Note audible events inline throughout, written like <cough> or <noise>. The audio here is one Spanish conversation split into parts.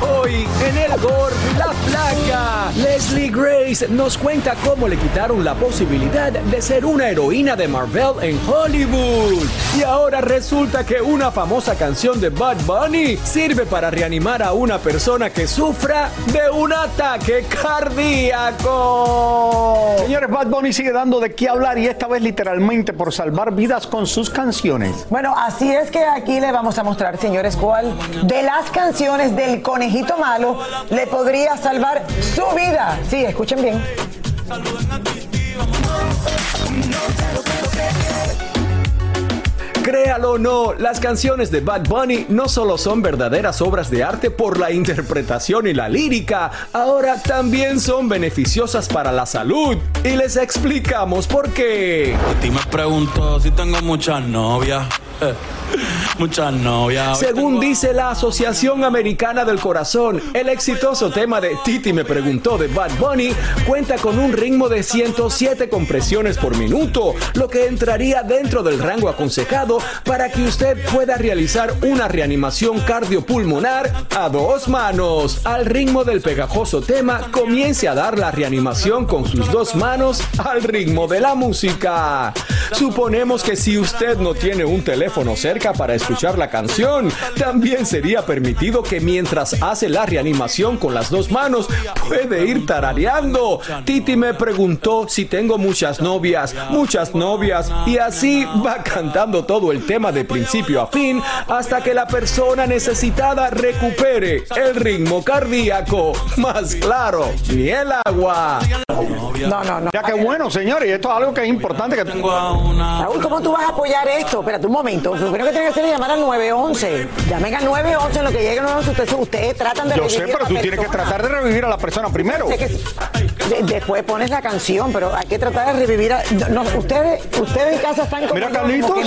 Hoy en el Gordo y la Flaca, Leslie Grace nos cuenta cómo le quitaron la posibilidad de ser una heroína de Marvel en Hollywood. Y ahora resulta que una famosa canción de Bad Bunny sirve para reanimar a una persona que sufra de un ataque cardíaco. Señores, Bad Bunny sigue dando de qué hablar y esta vez literalmente por salvar vidas con sus canciones. Bueno, así es que aquí le vamos a mostrar, señores, cuál de las canciones del conejito malo le podría salvar su vida. Sí, escuchen bien. Créalo o no, las canciones de Bad Bunny no solo son verdaderas obras de arte por la interpretación y la lírica, ahora también son beneficiosas para la salud. Y les explicamos por qué. Y me pregunto si tengo muchas novias. <laughs> Muchas novias. Según dice la Asociación Americana del Corazón, el exitoso tema de Titi me preguntó de Bad Bunny cuenta con un ritmo de 107 compresiones por minuto, lo que entraría dentro del rango aconsejado para que usted pueda realizar una reanimación cardiopulmonar a dos manos. Al ritmo del pegajoso tema, comience a dar la reanimación con sus dos manos al ritmo de la música. Suponemos que si usted no tiene un teléfono cerca para escuchar la canción, también sería permitido que mientras hace la reanimación con las dos manos puede ir tarareando. Titi me preguntó si tengo muchas novias, muchas novias, y así va cantando todo el tema de principio a fin hasta que la persona necesitada recupere el ritmo cardíaco. Más claro, ni el agua. No, no, no. Ya que bueno, señores, y esto es algo que es importante que Raúl, ¿cómo tú vas a apoyar esto? Espérate un momento. Lo primero que tiene que hacer es llamar al 911. Llamen al 911 en lo que llegue al 911. Ustedes, ustedes tratan de Yo sé, revivir a pero la tú tienes que tratar de revivir a la persona primero. Sé que- de- después pones la canción, pero hay que tratar de revivir a. No, ustedes, ustedes en casa están como. Mira, Carlitos.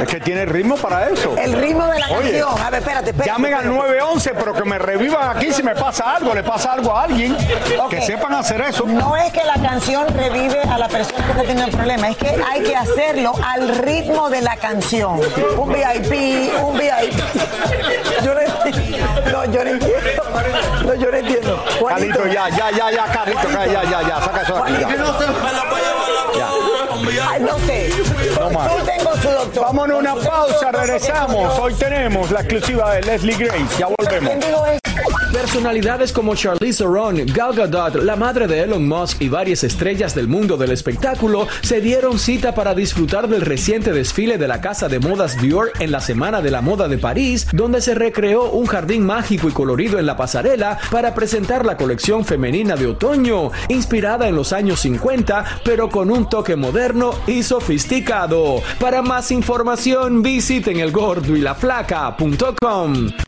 Es que tiene ritmo para eso. el ritmo de la Oye, canción. A ver, espérate, espérate. Llamen al espérate. 911, pero que me revivan aquí si me pasa algo, le pasa algo a alguien. Que sepan hacer eso. No es que la canción revive a la persona que está teniendo el problema, es que hay que hacerlo al ritmo de la canción. Un VIP, un VIP. <laughs> Yo no entiendo. No, yo no entiendo. No, yo no entiendo. Carlito, ya, ya, ya, ya, Carlito, ya, ya, ya, ya, saca eso de aquí. ya. Ay, no sé. No más. Yo tengo su doctor. Vámonos a una pausa, regresamos. Hoy tenemos la exclusiva de Leslie Grace. Ya volvemos. Personalidades como Charlize Theron, Gal Gadot, la madre de Elon Musk y varias estrellas del mundo del espectáculo se dieron cita para disfrutar del reciente desfile de la casa de modas Dior en la Semana de la Moda de París, donde se recreó un jardín mágico y colorido en la pasarela para presentar la colección femenina de otoño, inspirada en los años 50, pero con un toque moderno y sofisticado. Para más información, visiten elgordoylaflaca.com.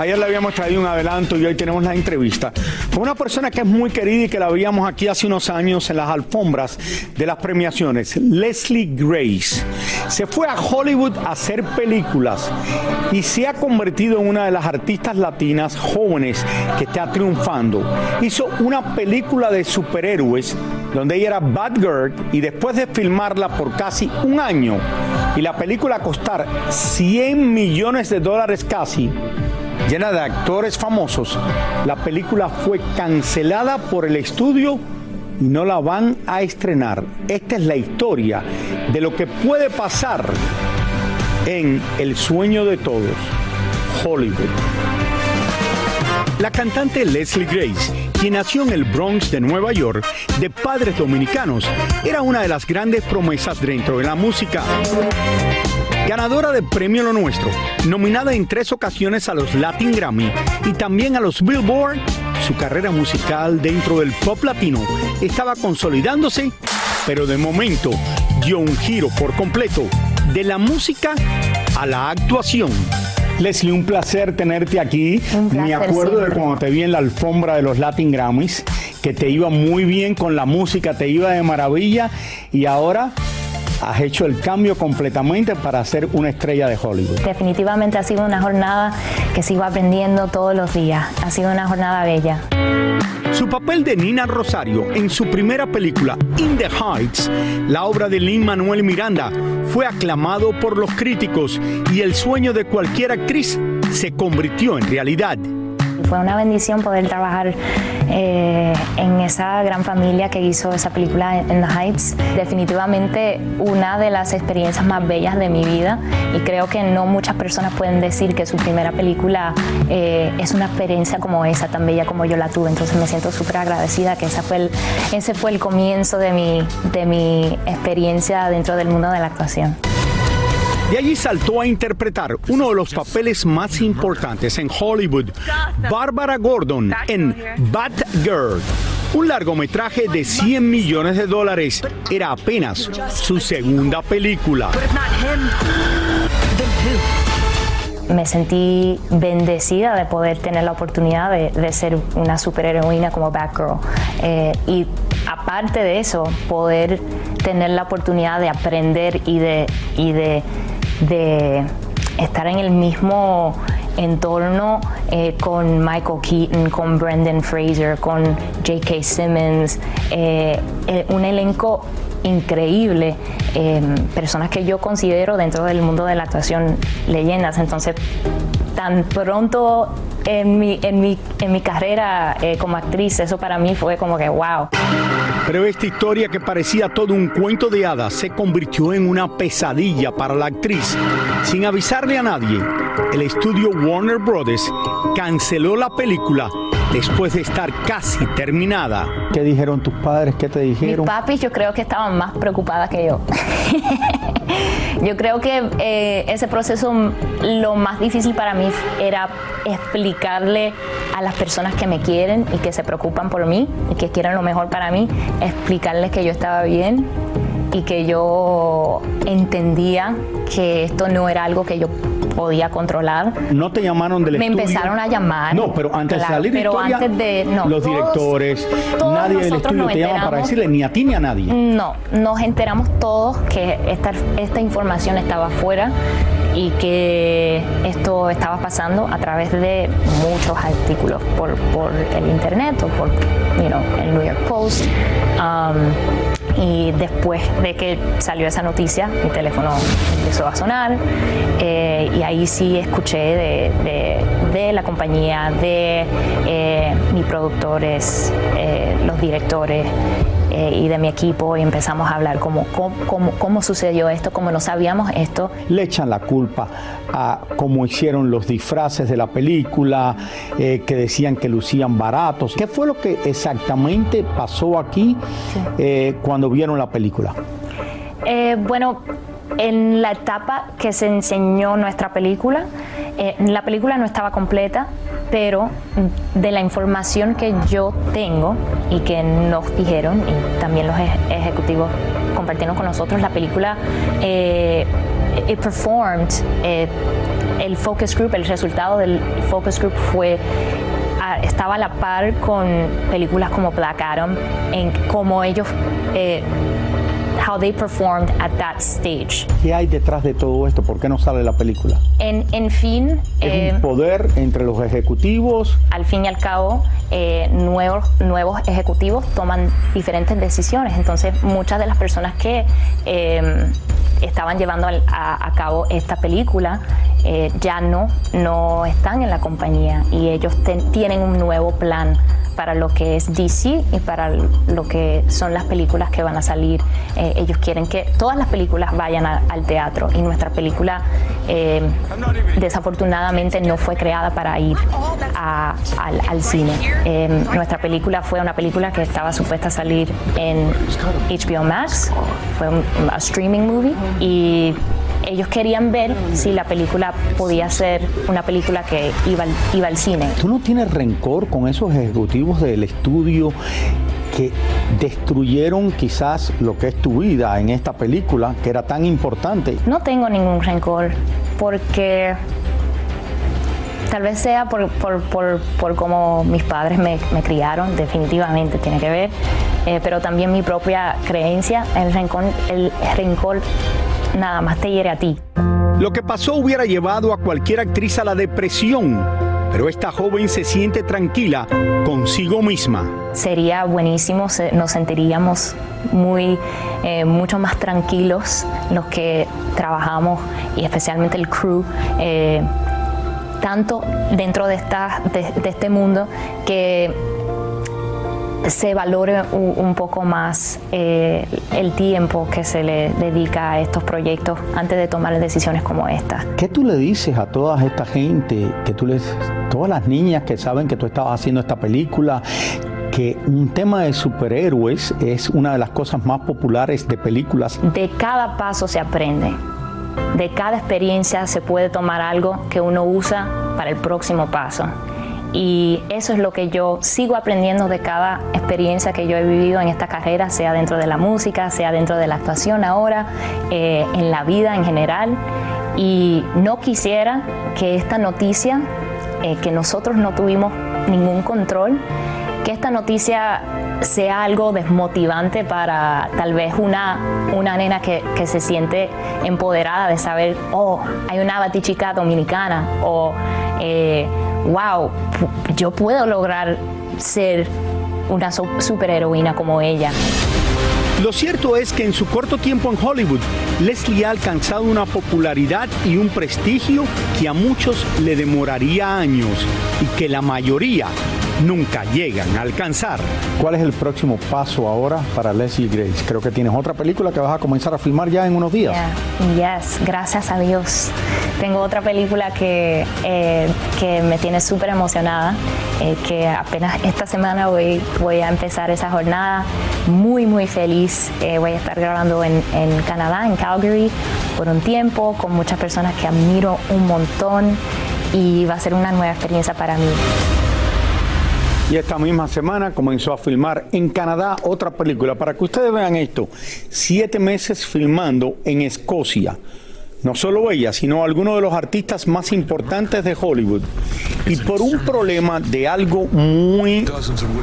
Ayer le habíamos traído un adelanto y hoy tenemos la entrevista con una persona que es muy querida y que la veíamos aquí hace unos años en las alfombras de las premiaciones, Leslie Grace. Se fue a Hollywood a hacer películas y se ha convertido en una de las artistas latinas jóvenes que está triunfando. Hizo una película de superhéroes donde ella era Batgirl y después de filmarla por casi un año y la película costar 100 millones de dólares casi, llena de actores famosos, la película fue cancelada por el estudio y no la van a estrenar. Esta es la historia de lo que puede pasar en El sueño de todos, Hollywood. La cantante Leslie Grace, quien nació en el Bronx de Nueva York, de padres dominicanos, era una de las grandes promesas dentro de la música. Ganadora de Premio Lo Nuestro, nominada en tres ocasiones a los Latin Grammy y también a los Billboard, su carrera musical dentro del pop latino estaba consolidándose, pero de momento dio un giro por completo de la música a la actuación. Leslie, un placer tenerte aquí. Me acuerdo de cuando te vi en la alfombra de los Latin Grammys, que te iba muy bien con la música, te iba de maravilla y ahora has hecho el cambio completamente para ser una estrella de Hollywood. Definitivamente ha sido una jornada que sigo aprendiendo todos los días. Ha sido una jornada bella. Su papel de Nina Rosario en su primera película, In the Heights, la obra de Lin Manuel Miranda, fue aclamado por los críticos y el sueño de cualquier actriz se convirtió en realidad. Fue una bendición poder trabajar eh, en esa gran familia que hizo esa película en The Heights. Definitivamente una de las experiencias más bellas de mi vida y creo que no muchas personas pueden decir que su primera película eh, es una experiencia como esa, tan bella como yo la tuve. Entonces me siento súper agradecida que esa fue el, ese fue el comienzo de mi, de mi experiencia dentro del mundo de la actuación. De allí saltó a interpretar uno de los papeles más importantes en Hollywood, Barbara Gordon en Batgirl. Un largometraje de 100 millones de dólares. Era apenas su segunda película. Me sentí bendecida de poder tener la oportunidad de, ser una superheroína como Batgirl. Eh, y aparte de eso, poder tener la oportunidad de aprender y de, y de de estar en el mismo entorno eh, con Michael Keaton, con Brendan Fraser, con J.K. Simmons, eh, eh, un elenco increíble, personas que yo considero dentro del mundo de la actuación leyendas. Entonces, tan pronto en mi, en mi, en mi carrera como actriz, eso para mí fue como que wow. Pero esta historia que parecía todo un cuento de hadas se convirtió en una pesadilla para la actriz. Sin avisarle a nadie, el estudio Warner Brothers canceló la película después de estar casi terminada. ¿Qué dijeron tus padres? ¿Qué te Mis dijeron? papis yo creo que estaban más preocupadas que yo. <laughs> yo creo que eh, ese proceso, lo más difícil para mí era explicarle a las personas que me quieren y que se preocupan por mí y que quieren lo mejor para mí, explicarles que yo estaba bien y que yo entendía que esto no era algo que yo podía controlar. No te llamaron del Me estudio? empezaron a llamar. No, pero antes Claro, de salir pero historia, antes de no, los todos- directores, todos nadie del estudio te llama para decirle ni a ti ni a nadie. No, nos enteramos todos que esta, esta información estaba afuera y que esto estaba pasando a través de muchos artículos por, por el internet o por you know, el New York Post. Um, y después de que salió esa noticia, mi teléfono empezó a sonar eh, y ahí sí escuché de, de- la compañía, de eh, mis productores, eh, los directores eh, y de mi equipo y empezamos a hablar cómo, cómo, cómo- sucedió esto, cómo no sabíamos esto. Le echan la culpa a cómo hicieron los disfraces de la película, eh, que decían que lucían baratos. ¿Qué fue lo que exactamente pasó aquí eh, cuando vieron la película? Bueno, en la etapa que se enseñó nuestra película, eh, la película no estaba completa, pero de la información que yo tengo y que nos dijeron, y también los ej- ejecutivos compartieron con nosotros, la película eh, it performed, eh, el focus group, el resultado del focus group fue a- estaba a la par con películas como Black Adam, en cómo ellos eh, how they performed at that stage. ¿Qué hay detrás de todo esto? ¿Por qué no sale la película? En, en fin, ¿Es eh, un poder entre los ejecutivos? al fin y al cabo, eh, nuevos, nuevos ejecutivos toman diferentes decisiones. Entonces, muchas de las personas que eh, estaban llevando al- a, a cabo esta película eh, ya no, no están en la compañía y ellos tienen un nuevo plan para lo que es DC y para lo que son las películas que van a salir. Eh, ellos quieren que todas las películas vayan al teatro y nuestra película eh, desafortunadamente no fue creada para ir al, cine. Nuestra película fue una película que estaba supuesta a salir en HBO Max, fue un streaming movie y ellos querían ver si la película podía ser una película que iba al, iba al cine. ¿Tú no tienes rencor con esos ejecutivos del estudio que destruyeron quizás lo que es tu vida en esta película, que era tan importante? No tengo ningún rencor porque tal vez sea por, por, por, por cómo mis padres me, me criaron, definitivamente tiene que ver, eh, pero también mi propia creencia, el rencor, el rencor nada más te hiere a ti. Lo que pasó hubiera llevado a cualquier actriz a la depresión, pero esta joven se siente tranquila consigo misma. Sería buenísimo, nos sentiríamos muy, eh, mucho más tranquilos los que trabajamos y especialmente el crew. eh, tanto dentro de, esta, de, de este mundo que se valore un, un poco más eh, el tiempo que se le dedica a estos proyectos antes de tomar decisiones como esta. ¿Qué tú le dices a toda esta gente, que tú les, todas las niñas que saben que tú estabas haciendo esta película, que un tema de superhéroes es una de las cosas más populares de películas? De cada paso se aprende. De cada experiencia se puede tomar algo que uno usa para el próximo paso. Y eso es lo que yo sigo aprendiendo de cada experiencia que yo he vivido en esta carrera, sea dentro de la música, sea dentro de la actuación ahora, eh, en la vida en general. Y no quisiera que esta noticia, eh, que nosotros no tuvimos ningún control, que esta noticia sea algo desmotivante para tal vez una, una nena que, se siente empoderada de saber, oh, hay una batichica dominicana, o eh, wow, yo puedo lograr ser una su- superheroína como ella. Lo cierto es que en su corto tiempo en Hollywood, Leslie ha alcanzado una popularidad y un prestigio que a muchos le demoraría años y que la mayoría nunca llegan a alcanzar. ¿Cuál es el próximo paso ahora para Leslie Grace? Creo que tienes otra película que vas a comenzar a filmar ya en unos días. Yeah. Yes, gracias a Dios. Tengo otra película que, eh, que me tiene súper emocionada, eh, que apenas esta semana voy, voy a empezar esa jornada. Muy, muy feliz. Eh, voy a estar grabando en, en Canadá, en Calgary, por un tiempo, con muchas personas que admiro un montón y va a ser una nueva experiencia para mí. Y esta misma semana comenzó a filmar en Canadá otra película. Para que ustedes vean esto, siete meses filmando en Escocia. No solo ella, sino algunos de los artistas más importantes de Hollywood. Y por un problema de algo muy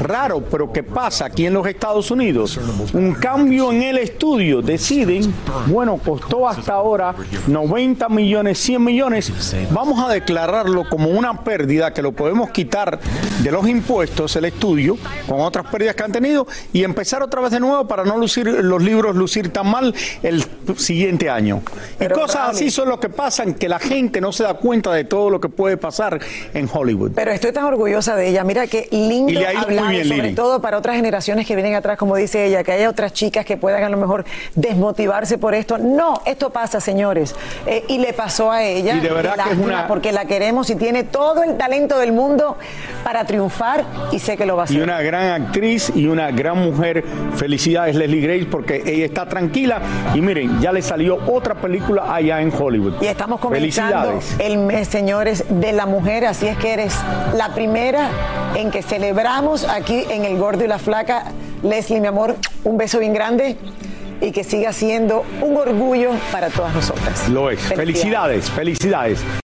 raro, pero que pasa aquí en los Estados Unidos, un cambio en el estudio, deciden, bueno, costó hasta ahora 90 millones, 100 millones, vamos a declararlo como una pérdida que lo podemos quitar de los impuestos, el estudio, con otras pérdidas que han tenido, y empezar otra vez de nuevo para no lucir los libros lucir tan mal el siguiente año. Y cosas así son lo que pasan, que la gente no se da cuenta de todo lo que puede pasar en Hollywood. Pero estoy tan orgullosa de ella. Mira qué lindo Y hablar, bien, sobre Lili. todo para otras generaciones que vienen atrás, como dice ella, que haya otras chicas que puedan a lo mejor desmotivarse por esto. No, esto pasa, señores. Eh, y le pasó a ella. Y de verdad que es una- Porque la queremos y tiene todo el talento del mundo para triunfar y sé que lo va a hacer. Y una gran actriz y una gran mujer. Felicidades Leslie Grace porque ella está tranquila y miren, ya le salió otra película allá en Hollywood. Y estamos comenzando el mes, señores, de la mujer, así es que eres la primera en que celebramos aquí en El Gordo y la Flaca. Leslie, mi amor, un beso bien grande y que siga siendo un orgullo para todas nosotras. Lo es. Felicidades, felicidades.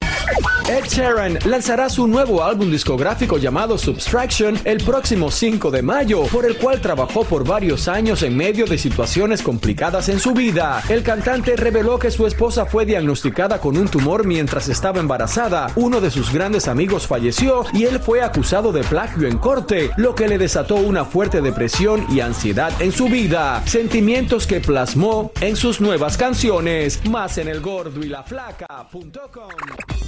Ed Sheeran lanzará su nuevo álbum discográfico llamado Subtraction el próximo 5 de mayo, por el cual trabajó por varios años en medio de situaciones complicadas en su vida. El cantante reveló que su esposa fue diagnosticada con un tumor mientras estaba embarazada, uno de sus grandes amigos falleció y él fue acusado de plagio en corte, lo que le desató una fuerte depresión y ansiedad en su vida, sentimientos que plasmó en sus nuevas canciones, más en el gordo y la flaca.com.